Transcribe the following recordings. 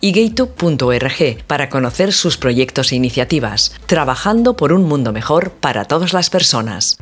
y gaytube.org para conocer sus proyectos e iniciativas, trabajando por un mundo mejor para todas las personas.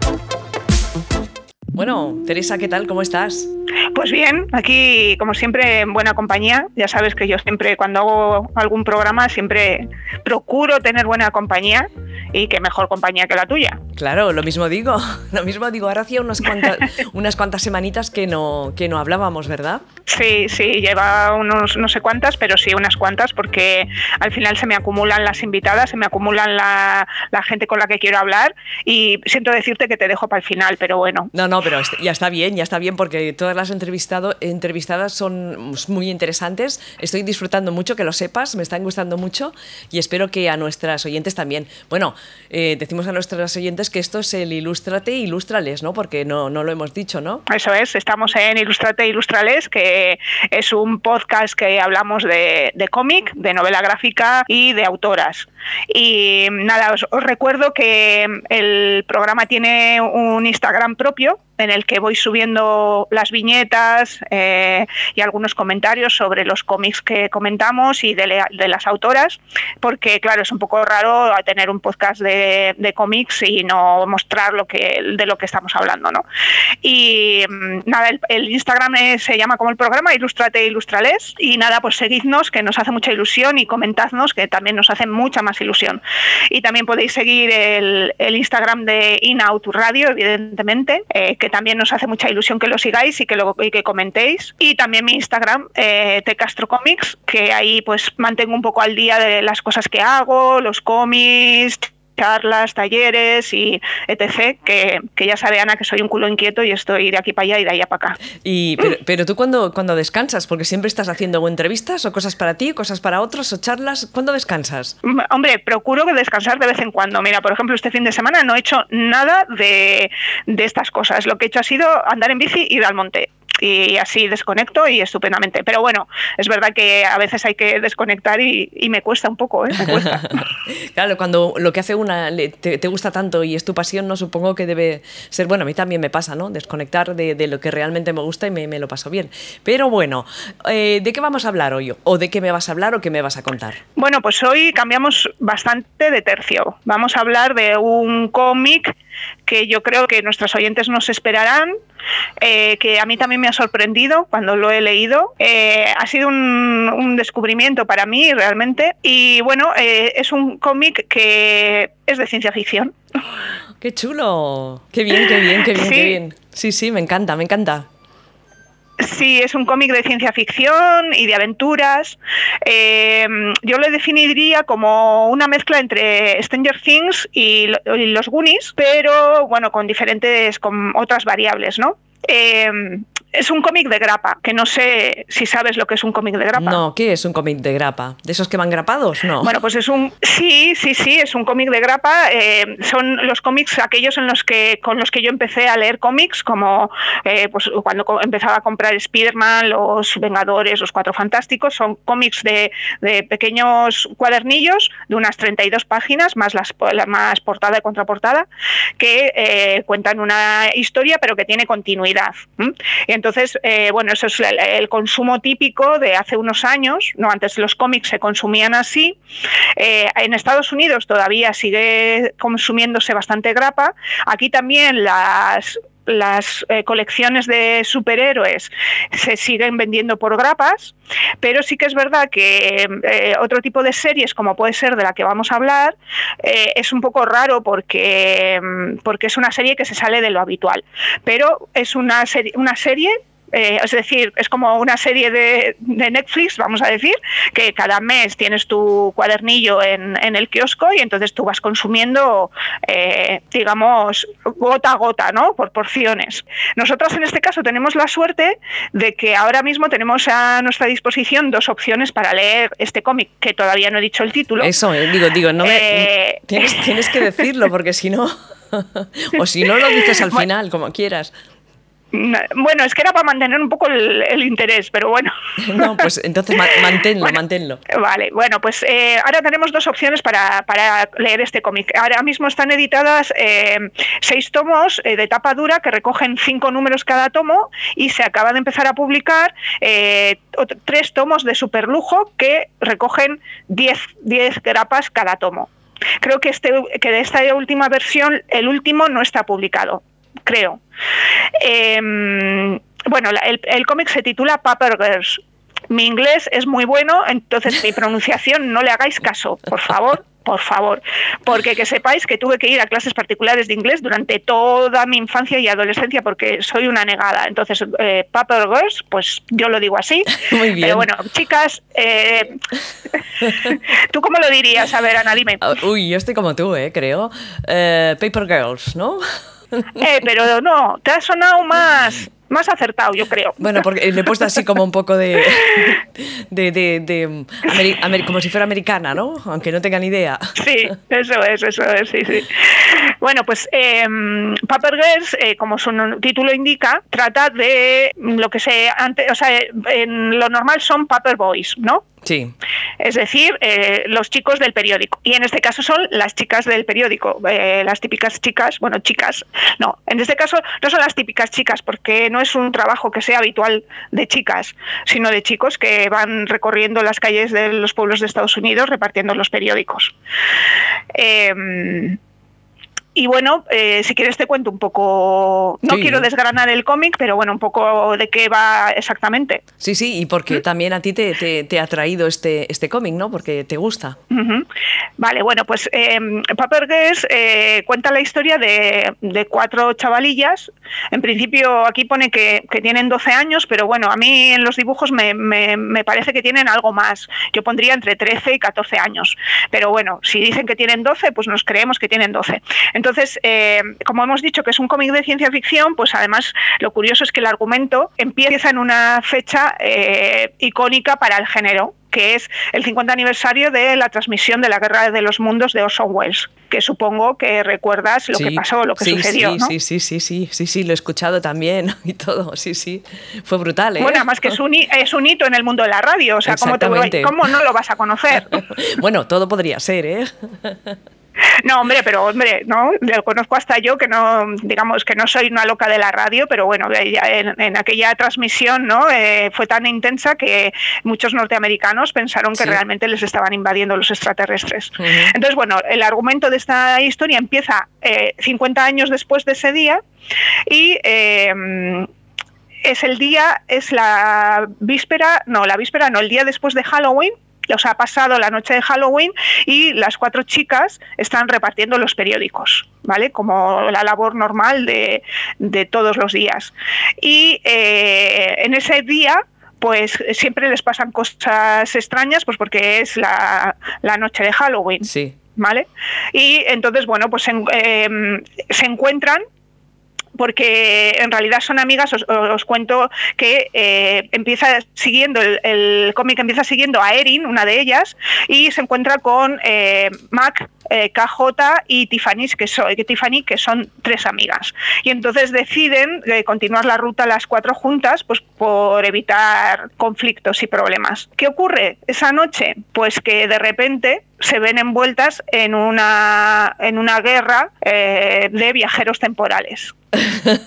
Bueno, Teresa, ¿qué tal? ¿Cómo estás? Pues bien, aquí como siempre en buena compañía. Ya sabes que yo siempre cuando hago algún programa siempre procuro tener buena compañía y qué mejor compañía que la tuya. Claro, lo mismo digo, lo mismo digo. Ahora hacía unas cuantas, unas cuantas semanitas que no, que no hablábamos, ¿verdad? Sí, sí, lleva unos no sé cuántas, pero sí unas cuantas porque al final se me acumulan las invitadas, se me acumulan la, la gente con la que quiero hablar y siento decirte que te dejo para el final, pero bueno. No, no, pero ya está bien, ya está bien porque todas las entrevistado, entrevistadas son muy interesantes. Estoy disfrutando mucho, que lo sepas, me están gustando mucho y espero que a nuestras oyentes también. Bueno, eh, decimos a nuestras oyentes que esto es el Ilústrate Ilústrales, ¿no? Porque no, no lo hemos dicho, ¿no? Eso es, estamos en Ilústrate Ilústrales, que es un podcast que hablamos de cómic, de novela gráfica y de autoras. Y nada, os, recuerdo que el programa tiene un Instagram propio en el que voy subiendo las viñetas eh, y algunos comentarios sobre los cómics que comentamos y de, las autoras, porque claro, es un poco raro tener un podcast de, cómics y no mostrar lo que, de lo que estamos hablando, ¿no? Y mm, nada, el, Instagram se llama como el programa Ilustrate Ilustrales y nada, pues seguidnos que nos hace mucha ilusión y comentadnos que también nos hace mucha más ilusión. Y también podéis seguir el, Instagram de In-Out Radio, evidentemente, eh, que también nos hace mucha ilusión que lo sigáis y que, lo, y que comentéis. Y también mi Instagram, eh, Castro Comics, que ahí pues mantengo un poco al día de las cosas que hago, los cómics, charlas, talleres y etc. Que, que, ya sabe Ana que soy un culo inquieto y estoy de aquí para allá y de allá para acá. Y, pero, pero, tú cuando, cuando descansas, porque siempre estás haciendo entrevistas o cosas para ti, cosas para otros o charlas, ¿cuándo descansas? Mm, hombre, procuro descansar de vez en cuando. Mira, por ejemplo, este fin de semana no he hecho nada de, de estas cosas. Lo que he hecho ha sido andar en bici y ir al monte y así desconecto y estupendamente. Pero bueno, es verdad que a veces hay que desconectar y, me cuesta un poco, ¿eh? Me cuesta. claro, cuando lo que hace una te, gusta tanto y es tu pasión, no supongo que debe ser, bueno, a mí también me pasa, ¿no? Desconectar de, lo que realmente me gusta y me, lo paso bien. Pero bueno, eh, ¿de qué vamos a hablar hoy? ¿O de qué me vas a hablar o qué me vas a contar? Bueno, pues hoy cambiamos bastante de tercio. Vamos a hablar de un cómic que yo creo que nuestros oyentes nos esperarán, eh, que a mí también me ha sorprendido cuando lo he leído. Eh, ha sido un, descubrimiento para mí realmente. Y bueno, eh, es un cómic que es de ciencia ficción. ¡Qué chulo! ¡Qué bien, qué bien, qué bien, qué bien! Sí, sí, me encanta, me encanta. Sí, es un cómic de ciencia ficción y de aventuras. Eh, yo lo definiría como una mezcla entre Stranger Things y, los Goonies, pero bueno, con diferentes, con otras variables, ¿no? Eh, es un cómic de grapa, que no sé si sabes lo que es un cómic de grapa. No, ¿qué es un cómic de grapa? ¿De esos que van grapados? No. Bueno, pues es un. Sí, sí, sí, es un cómic de grapa. Eh, son los cómics aquellos en los que con los que yo empecé a leer cómics, como eh, pues cuando empezaba a comprar Spider-Man, Los Vengadores, Los Cuatro Fantásticos. Son cómics de, pequeños cuadernillos de unas 32 páginas, más las más portada y contraportada, que eh, cuentan una historia, pero que tiene continuidad. Entonces, eh, bueno, eso es el, consumo típico de hace unos años, no antes los cómics se consumían así. Eh, en Estados Unidos todavía sigue consumiéndose bastante grapa. Aquí también las las eh, colecciones de superhéroes se siguen vendiendo por grapas, pero sí que es verdad que otro tipo de series, como puede ser de la que vamos a hablar, es un poco raro porque, porque es una serie que se sale de lo habitual. Pero es una, serie una serie Eh, es decir, es como una serie de, Netflix, vamos a decir, que cada mes tienes tu cuadernillo en, el kiosco y entonces tú vas consumiendo, eh, digamos, gota a gota, ¿no? Por porciones. Nosotras en este caso tenemos la suerte de que ahora mismo tenemos a nuestra disposición dos opciones para leer este cómic, que todavía no he dicho el título. Eso, eh, digo, digo, no me, tienes, tienes que decirlo porque si no... o si no lo dices al final, como quieras. Bueno, es que era para mantener un poco el, interés, pero bueno. No, pues entonces manténlo, manténlo. Vale, bueno, pues eh, ahora tenemos dos opciones para, leer este cómic. Ahora mismo están editadas eh, seis tomos eh, de tapa dura que recogen cinco números cada tomo y se acaba de empezar a publicar tres tomos de superlujo que recogen diez, diez grapas cada tomo. Creo que, este, que de esta última versión, el último no está publicado, creo. Em, bueno, el, el cómic se titula Paper Girls. Mi inglés es muy bueno, entonces mi pronunciación no le hagáis caso, por favor por favor, porque que sepáis que tuve que ir a clases particulares de inglés durante toda mi infancia y adolescencia porque soy una negada. Entonces, eh, Paper Girls, pues yo lo digo así. Muy bien. Pero bueno, chicas, eh, ¿tú cómo lo dirías? A ver, Ana, dime. Ah, uy, yo estoy como tú, eh, creo. Eh, Paper Girls, ¿no? Eh, pero no, te ha sonado más más acertado, yo creo. Bueno, porque le he puesto así como un poco de. de, de, como si fuera americana, ¿no? Aunque no tenga ni idea. Sí, eso es, eso es, sí, sí. Bueno, pues eh, Paper Girls, eh, como su título indica, trata de lo que se. Antes, o sea, en lo normal son Paper Boys, ¿no? Sí. Es decir, eh, los chicos del periódico. Y en este caso son las chicas del periódico, eh, las típicas chicas, bueno, chicas, no, en este caso no son las típicas chicas porque no es un trabajo que sea habitual de chicas, sino de chicos que van recorriendo las calles de los pueblos de Estados Unidos repartiendo los periódicos. Eh, y bueno, eh, si quieres te cuento un poco, no quiero desgranar el cómic, pero bueno, un poco de qué va exactamente. Sí, sí, y porque ¿Mm? también a ti te, ha traído este, este cómic, ¿no? Porque te gusta. Vale, bueno, pues eh, Paper Guess eh, cuenta la historia de, cuatro chavalillas. En principio aquí pone que, tienen 12 años, pero bueno, a mí en los dibujos me, me, parece que tienen algo más. Yo pondría entre 13 y 14 años. Pero bueno, si dicen que tienen 12, pues nos creemos que tienen 12. Entonces, eh, como hemos dicho que es un cómic de ciencia ficción, pues además lo curioso es que el argumento empieza en una fecha eh, icónica para el género, que es el 50 aniversario de la transmisión de la Guerra de los Mundos de Orson Welles, que supongo que recuerdas lo que pasó, lo que sucedió. Sí, sí, sí, sí, sí, sí, sí, lo he escuchado también y todo, sí, sí, fue brutal. ¿eh? Bueno, además que es un, es un hito en el mundo de la radio, o sea, ¿cómo, ¿cómo no lo vas a conocer? bueno, todo podría ser, ¿eh? No, hombre, pero hombre, no, lo conozco hasta yo que no, digamos que no soy una loca de la radio, pero bueno, en, aquella transmisión, ¿no? Eh, fue tan intensa que muchos norteamericanos pensaron que realmente les estaban invadiendo los extraterrestres. Entonces, bueno, el argumento de esta historia empieza 50 eh, años después de ese día y eh, es el día, es la víspera, no, la víspera no, el día después de Halloween los ha pasado la noche de Halloween y las cuatro chicas están repartiendo los periódicos, ¿vale? Como la labor normal de, todos los días. Y eh, en ese día pues siempre les pasan cosas extrañas, pues porque es la, noche de Halloween. Sí. ¿Vale? Y entonces, bueno, pues em, se encuentran porque en realidad son amigas, os, cuento que eh, empieza siguiendo, el, cómic empieza siguiendo a Erin, una de ellas, y se encuentra con eh, Mac, eh, KJ y Tiffany que, que Tiffany, que son tres amigas. Y entonces deciden continuar la ruta las cuatro juntas, pues por evitar conflictos y problemas. ¿Qué ocurre esa noche? Pues que de repente se ven envueltas en una, en una guerra de viajeros temporales.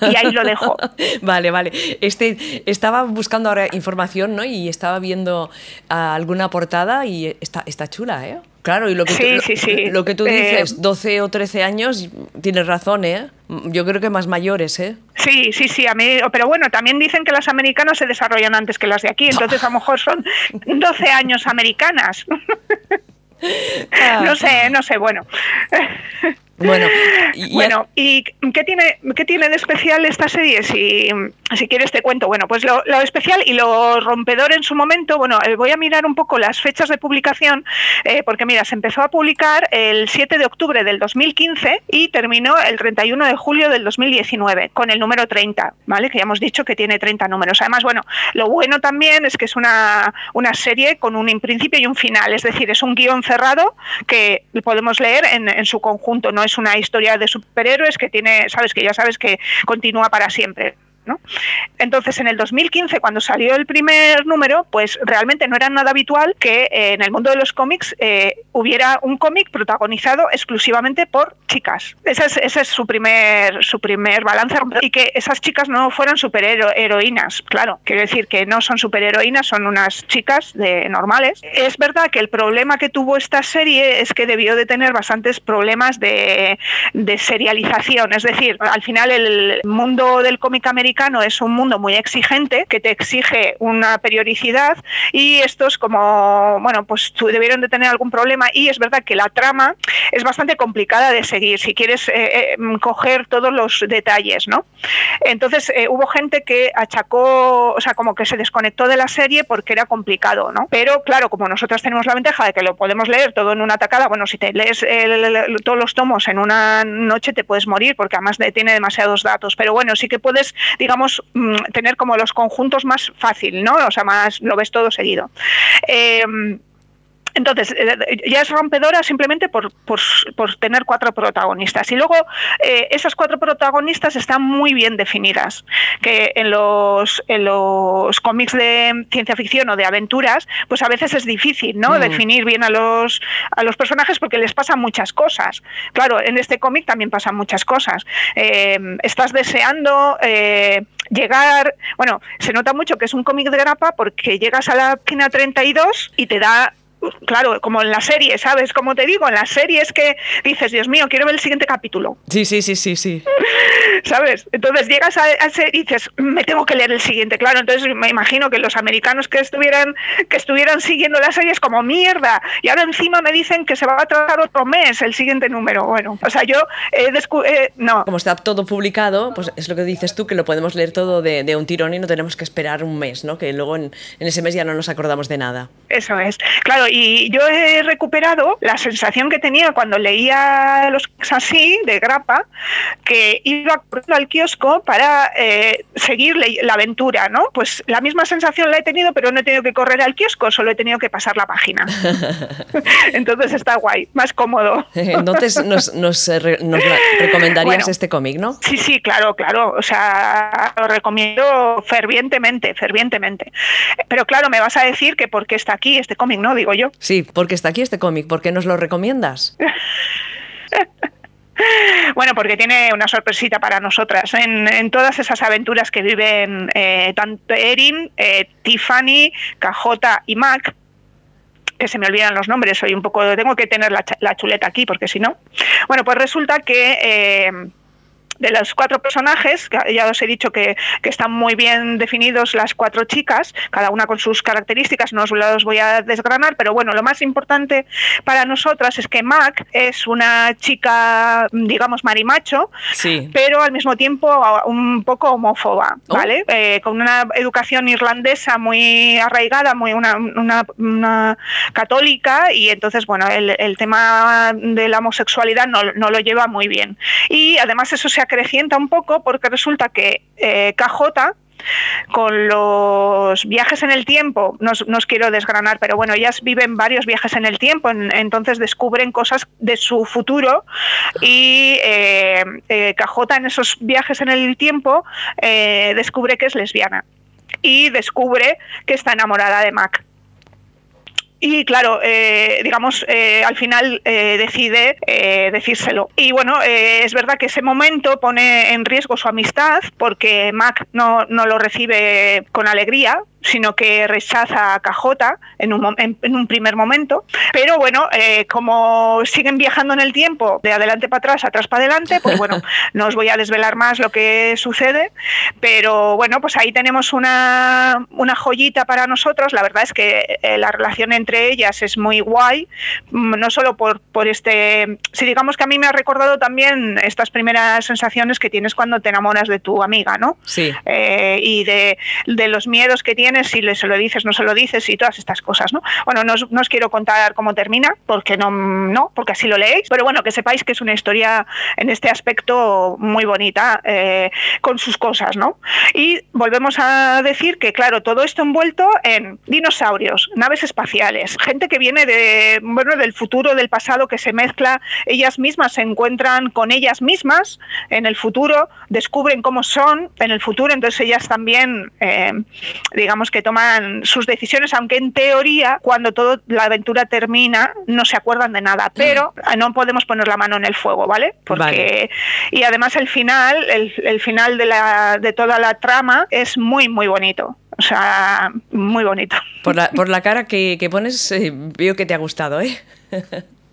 Y ahí lo dejo. vale, vale. Este, estaba buscando ahora información, ¿no? Y estaba viendo ah, alguna portada y está, está chula, ¿eh? Claro, y lo que, tú, Lo, que tú dices, 12 o 13 años, tienes razón, ¿eh? Yo creo que más mayores, ¿eh? Sí, sí, sí, a mí, pero bueno, también dicen que las americanas se desarrollan antes que las de aquí, entonces a lo mejor son 12 años americanas. Ah. no sé, no sé, bueno. Bueno, y, bueno, ¿y qué tiene, qué tiene de especial esta serie? Si, si quieres te cuento. Bueno, pues lo, especial y lo rompedor en su momento, bueno, eh, voy a mirar un poco las fechas de publicación, eh, porque mira, se empezó a publicar el 7 de octubre del 2015 y terminó el 31 de julio del 2019 con el número 30, ¿vale? Que ya hemos dicho que tiene 30 números. Además, bueno, lo bueno también es que es una, una serie con un principio y un final, es decir, es un guion cerrado que podemos leer en, en su conjunto, no es una historia de superhéroes que tiene, sabes que ya sabes que continúa para siempre. Entonces, en el 2015, cuando salió el primer número, pues realmente no era nada habitual que eh, en el mundo de los cómics eh, hubiera un cómic protagonizado exclusivamente por chicas. Ese es, ese es su primer su primer balance y que esas chicas no fueran superheroínas, claro, quiero decir que no son superheroínas, son unas chicas de normales. Es verdad que el problema que tuvo esta serie es que debió de tener bastantes problemas de, de serialización, es decir, al final el mundo del cómic americano es un mundo muy exigente que te exige una periodicidad y estos como, bueno, pues debieron de tener algún problema y es verdad que la trama es bastante complicada de seguir si quieres eh, eh, coger todos los detalles, ¿no? Entonces eh, hubo gente que achacó, o sea, como que se desconectó de la serie porque era complicado, ¿no? Pero claro, como nosotros tenemos la ventaja de que lo podemos leer todo en una tacada, bueno, si te lees todos los tomos en una noche te puedes morir porque además tiene demasiados datos, pero bueno, sí que puedes, digamos, mm, tener como los conjuntos más fácil, ¿no? O sea, más lo ves todo seguido. Eh, entonces, eh, ya es rompedora simplemente por, tener cuatro protagonistas. Y luego, eh, esas cuatro protagonistas están muy bien definidas, que en los, en los cómics de ciencia ficción o de aventuras, pues a veces es difícil, ¿no? Mm. Definir bien a los, a los personajes porque les pasan muchas cosas. Claro, en este cómic también pasan muchas cosas. Eh, estás deseando llegar, bueno, se nota mucho que es un cómic de grapa porque llegas a la página 32 y te da claro, como en la serie, ¿sabes? Como te digo, en la serie es que dices, Dios mío, quiero ver el siguiente capítulo. Sí, sí, sí, sí, sí. ¿Sabes? Entonces llegas a, ese y dices, me tengo que leer el siguiente. Claro, entonces me imagino que los americanos que estuvieran, que estuvieran siguiendo la serie es como mierda. Y ahora encima me dicen que se va a tratar otro mes el siguiente número. Bueno, o sea, yo he eh, no. Como está todo publicado, pues es lo que dices tú, que lo podemos leer todo de, un tirón y no tenemos que esperar un mes, ¿no? Que luego en, en ese mes ya no nos acordamos de nada. Eso es. Claro, y yo he recuperado la sensación que tenía cuando leía los así, de grapa, que iba al kiosco para eh, seguir la aventura, ¿no? Pues la misma sensación la he tenido, pero no he tenido que correr al kiosco, solo he tenido que pasar la página. Entonces está guay, más cómodo. Entonces nos, nos, eh, recomendarías este cómic, ¿no? Sí, sí, claro, claro. O sea, lo recomiendo fervientemente, fervientemente. Pero claro, me vas a decir que porque está aquí este cómic, ¿no? Digo yo. Sí, porque está aquí este cómic. ¿Por qué nos lo recomiendas? Bueno, porque tiene una sorpresita para nosotras. En, todas esas aventuras que viven eh, tanto Erin, eh, Tiffany, KJ y Mac, que se me olvidan los nombres, soy un poco, tengo que tener la, chuleta aquí porque si no. Bueno, pues resulta que eh, de los cuatro personajes, ya os he dicho que, están muy bien definidos las cuatro chicas, cada una con sus características, no os los voy a desgranar, pero bueno, lo más importante para nosotras es que Mac es una chica, digamos, marimacho, pero al mismo tiempo un poco homófoba, oh. ¿vale? Eh, con una educación irlandesa muy arraigada, muy una, una, católica, y entonces, bueno, el, tema de la homosexualidad no, no, lo lleva muy bien. Y además eso se ha acrecienta un poco porque resulta que eh, KJ con los viajes en el tiempo, no, os quiero desgranar, pero bueno, ellas viven varios viajes en el tiempo, entonces descubren cosas de su futuro y eh, eh KJ en esos viajes en el tiempo eh, descubre que es lesbiana y descubre que está enamorada de Mac. Y claro, eh, digamos, eh, al final eh, decide decírselo. Y bueno, es verdad que ese momento pone en riesgo su amistad porque Mac no, no lo recibe con alegría, sino que rechaza a Cajota en un, en, un primer momento. Pero bueno, eh, como siguen viajando en el tiempo, de adelante para atrás, atrás para adelante, pues bueno, no os voy a desvelar más lo que sucede, pero bueno, pues ahí tenemos una, una joyita para nosotros. La verdad es que eh, la relación entre ellas es muy guay, mm, no solo por, por este, si digamos que a mí me ha recordado también estas primeras sensaciones que tienes cuando te enamoras de tu amiga, ¿no? Sí. Eh, y de, de los miedos que tienes si le, se lo dices, no se lo dices y todas estas cosas, ¿no? Bueno, no os, no os quiero contar cómo termina, porque no, no, porque así lo leéis, pero bueno, que sepáis que es una historia en este aspecto muy bonita, eh, con sus cosas, ¿no? Y volvemos a decir que, claro, todo esto envuelto en dinosaurios, naves espaciales, gente que viene de, bueno, del futuro, del pasado, que se mezcla, ellas mismas se encuentran con ellas mismas en el futuro, descubren cómo son en el futuro, entonces ellas también, eh, digamos que toman sus decisiones, aunque en teoría, cuando toda la aventura termina, no se acuerdan de nada, pero no podemos poner la mano en el fuego, ¿vale? Porque, y además el final, el, el final de, la, de toda la trama es muy, muy bonito. O sea, muy bonito. Por la, por la cara que, que pones, eh, veo que te ha gustado, ¿eh?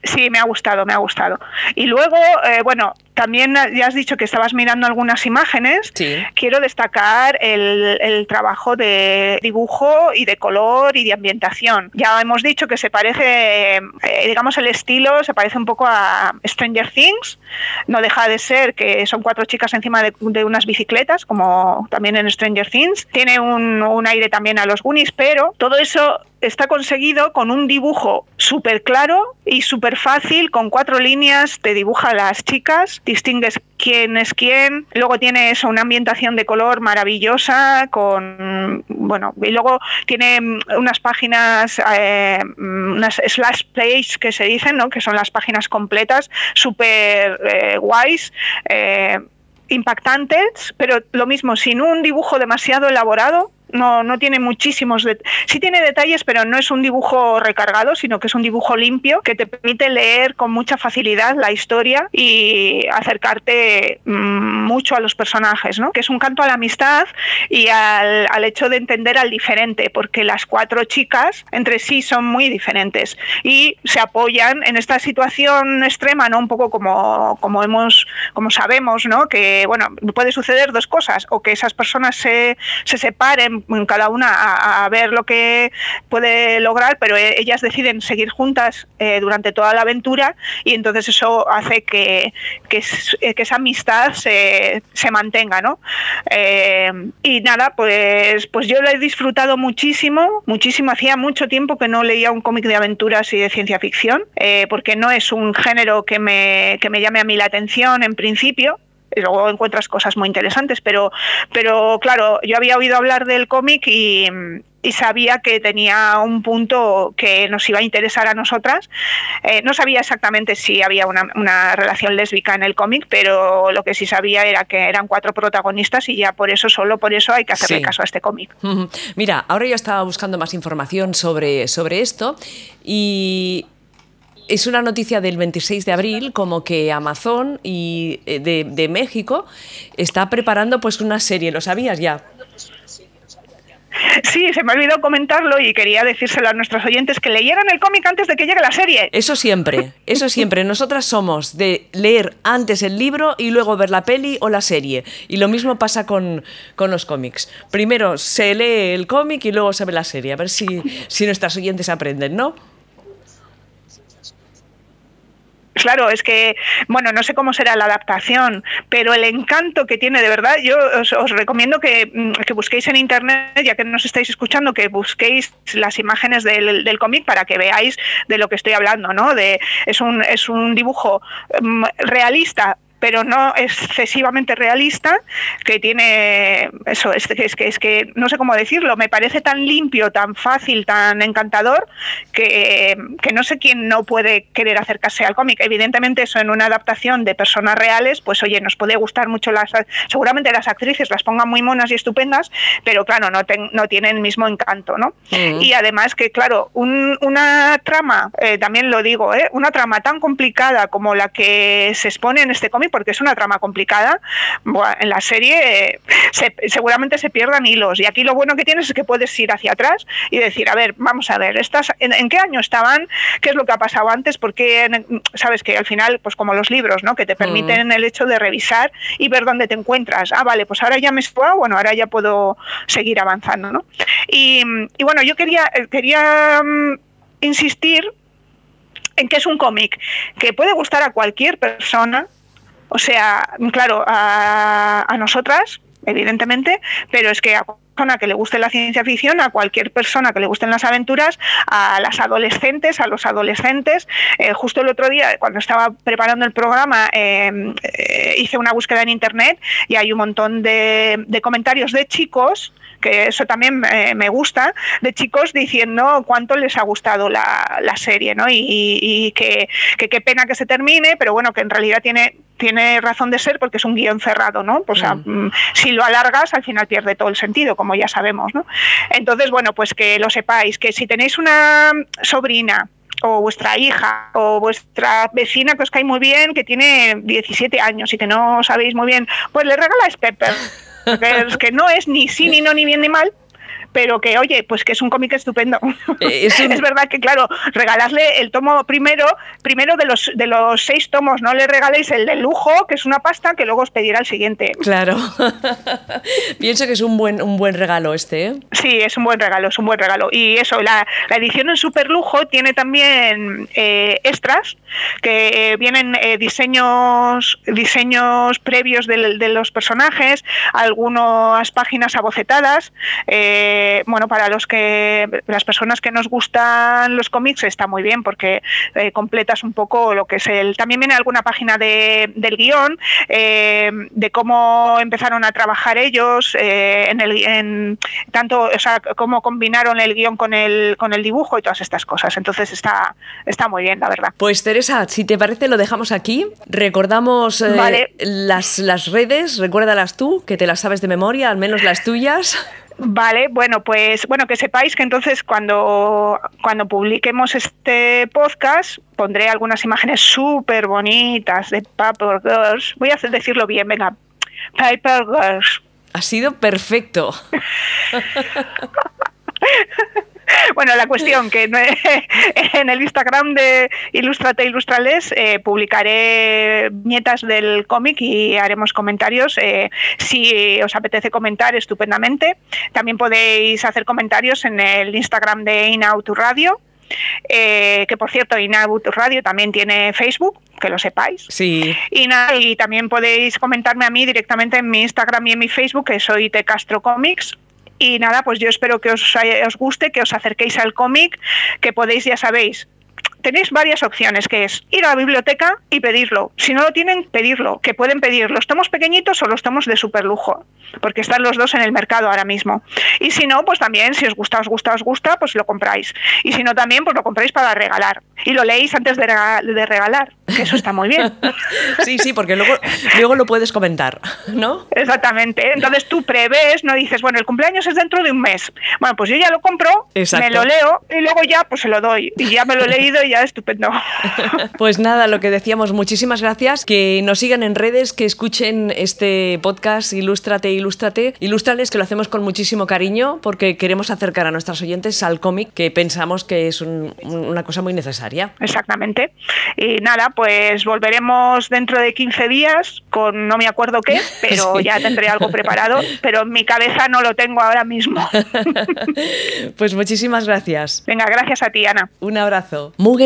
Sí, me ha gustado, me ha gustado. Y luego, eh, bueno, también ya has dicho que estabas mirando algunas imágenes. Sí. Quiero destacar el, el, trabajo de dibujo y de color y de ambientación. Ya hemos dicho que se parece, eh, digamos, el estilo se parece un poco a Stranger Things. No deja de ser que son cuatro chicas encima de, de unas bicicletas, como también en Stranger Things. Tiene un, un aire también a los Goonies, pero todo eso está conseguido con un dibujo súper claro y súper fácil, con cuatro líneas, te dibuja a las chicas, distingues quién es quién, luego tiene una ambientación de color maravillosa, con, bueno, y luego tiene unas páginas, eh, unas slash page que se dicen, ¿no? que son las páginas completas, súper eh, guays. Eh, impactantes, pero lo mismo, sin un dibujo demasiado elaborado, no, no tiene muchísimos sí tiene detalles pero no es un dibujo recargado sino que es un dibujo limpio que te permite leer con mucha facilidad la historia y acercarte mmm, mucho a los personajes ¿no? que es un canto a la amistad y al, al, hecho de entender al diferente porque las cuatro chicas entre sí son muy diferentes y se apoyan en esta situación extrema no un poco como, como hemos como sabemos ¿no? que bueno puede suceder dos cosas o que esas personas se, se separen cada una a, ver lo que puede lograr, pero e, ellas deciden seguir juntas eh, durante toda la aventura y entonces eso hace que, que, que esa amistad se, se mantenga, ¿no? Eh, y nada, pues, pues yo lo he disfrutado muchísimo, muchísimo. Hacía mucho tiempo que no leía un cómic de aventuras y de ciencia ficción, eh, porque no es un género que me, que me llame a mí la atención en principio, y luego encuentras cosas muy interesantes, pero, pero claro, yo había oído hablar del cómic y, y, sabía que tenía un punto que nos iba a interesar a nosotras. Eh, no sabía exactamente si había una, una relación lésbica en el cómic, pero lo que sí sabía era que eran cuatro protagonistas y ya por eso, solo por eso hay que hacerle sí. caso a este cómic. Mira, ahora yo estaba buscando más información sobre, sobre esto y es una noticia del 26 de abril, como que Amazon y eh, de, de, México está preparando pues una serie, ¿lo sabías ya? Sí, se me ha olvidado comentarlo y quería decírselo a nuestros oyentes que leyeran el cómic antes de que llegue la serie. Eso siempre, eso siempre. Nosotras somos de leer antes el libro y luego ver la peli o la serie. Y lo mismo pasa con, con los cómics. Primero se lee el cómic y luego se ve la serie. A ver si, si nuestras oyentes aprenden, ¿no? Claro, es que, bueno, no sé cómo será la adaptación, pero el encanto que tiene, de verdad, yo os, recomiendo que, mm, que, busquéis en internet, ya que nos estáis escuchando, que busquéis las imágenes del, del cómic para que veáis de lo que estoy hablando, ¿no? De, es, un, es un dibujo um, realista, pero no excesivamente realista, que tiene eso, es que, es que es que no sé cómo decirlo, me parece tan limpio, tan fácil, tan encantador, que, que no sé quién no puede querer acercarse al cómic. Evidentemente, eso en una adaptación de personas reales, pues oye, nos puede gustar mucho las seguramente las actrices las pongan muy monas y estupendas, pero claro, no, ten, no tienen el mismo encanto, ¿no? Mm. Y además que, claro, un, una trama, eh, también lo digo, ¿eh? una trama tan complicada como la que se expone en este cómic, porque es una trama complicada. en la serie seguramente se pierdan hilos. Y aquí lo bueno que tienes es que puedes ir hacia atrás y decir, a ver, vamos a ver, estas, en, qué año estaban? ¿Qué es lo que ha pasado antes? Porque sabes que al final, pues como los libros, ¿no? Que te permiten mm. el hecho de revisar y ver dónde te encuentras. Ah, vale, pues ahora ya me estoy, bueno, ahora ya puedo seguir avanzando, ¿no? Y, y bueno, yo quería, quería mm, insistir en que es un cómic que puede gustar a cualquier persona, o sea, claro, a, nosotras, evidentemente, pero es que a persona que le guste la ciencia ficción, a cualquier persona que le gusten las aventuras, a las adolescentes, a los adolescentes. Eh, justo el otro día, cuando estaba preparando el programa, eh, eh, hice una búsqueda en internet y hay un montón de, de comentarios de chicos que eso también me gusta, de chicos diciendo cuánto les ha gustado la, la serie, ¿no? Y, que qué pena que se termine, pero bueno, que en realidad tiene tiene razón de ser porque es un guion cerrado, ¿no? Pues mm. si lo alargas, al final pierde todo el sentido, como ya sabemos, ¿no? Entonces, bueno, pues que lo sepáis, que si tenéis una sobrina o vuestra hija o vuestra vecina que os cae muy bien, que tiene 17 años y que no sabéis muy bien, pues le regaláis Pepper que, que no es ni sí, ni no, ni bien, ni mal, pero que oye, pues que es un cómic estupendo. Eh, es, verdad que, claro, regalarle el tomo primero, primero de los de los seis tomos, no le regaléis el de lujo, que es una pasta, que luego os pedirá el siguiente. Claro. Pienso que es un buen, un buen regalo este, ¿eh? Sí, es un buen regalo, es un buen regalo. Y eso, la, edición en super lujo tiene también eh, extras, que vienen diseños, diseños previos de, de, los personajes, algunas páginas abocetadas. Eh, bueno, para los que las personas que nos gustan los cómics está muy bien porque eh, completas un poco lo que es el. También viene alguna página de, del guion eh, de cómo empezaron a trabajar ellos eh, en el en tanto, o sea, cómo combinaron el guion con el con el dibujo y todas estas cosas. Entonces está está muy bien, la verdad. Pues Teresa, si te parece lo dejamos aquí. Recordamos las las redes, recuérdalas tú, que te las sabes de memoria, al menos las tuyas. Vale, bueno, pues bueno, que sepáis que entonces cuando, cuando publiquemos este podcast pondré algunas imágenes súper bonitas de Paper Girls. Voy a hacer decirlo bien, venga. Paper Girls. Ha sido perfecto. Bueno, la cuestión que en el Instagram de Ilustrate Ilustrales eh, publicaré viñetas del cómic y haremos comentarios. Eh, si os apetece comentar, estupendamente. También podéis hacer comentarios en el Instagram de Inaut Radio. Eh, que por cierto, Inaut Radio también tiene Facebook, que lo sepáis. Sí. Y, y también podéis comentarme a mí directamente en mi Instagram y en mi Facebook, que soy Te Castro Comics, y nada, pues yo espero que os, os guste, que os acerquéis al cómic, que podéis, ya sabéis, tenéis varias opciones, que es ir a la biblioteca y pedirlo. Si no lo tienen, pedirlo, que pueden pedir los tomos pequeñitos o los tomos de super lujo, porque están los dos en el mercado ahora mismo. Y si no, pues también, si os gusta, os gusta, os gusta, pues lo compráis. Y si no, también, pues lo compráis para regalar. Y lo leéis antes de, de regalar, que eso está muy bien. sí, sí, porque luego, luego lo puedes comentar, ¿no? Exactamente. Entonces tú prevés, no dices, bueno, el cumpleaños es dentro de un mes. Bueno, pues yo ya lo compro, me lo leo y luego ya pues se lo doy. Y ya me lo he leído y ya estupendo. Pues nada, lo que decíamos, muchísimas gracias. Que nos sigan en redes, que escuchen este podcast Ilústrate, Ilústrate. Ilústrales, que lo hacemos con muchísimo cariño porque queremos acercar a nuestras oyentes al cómic, que pensamos que es una cosa muy necesaria. Exactamente. Y nada, pues volveremos dentro de 15 días con no me acuerdo qué, pero ya tendré algo preparado, pero en mi cabeza no lo tengo ahora mismo. pues muchísimas gracias. Venga, gracias a ti, Ana. Un abrazo. Mugen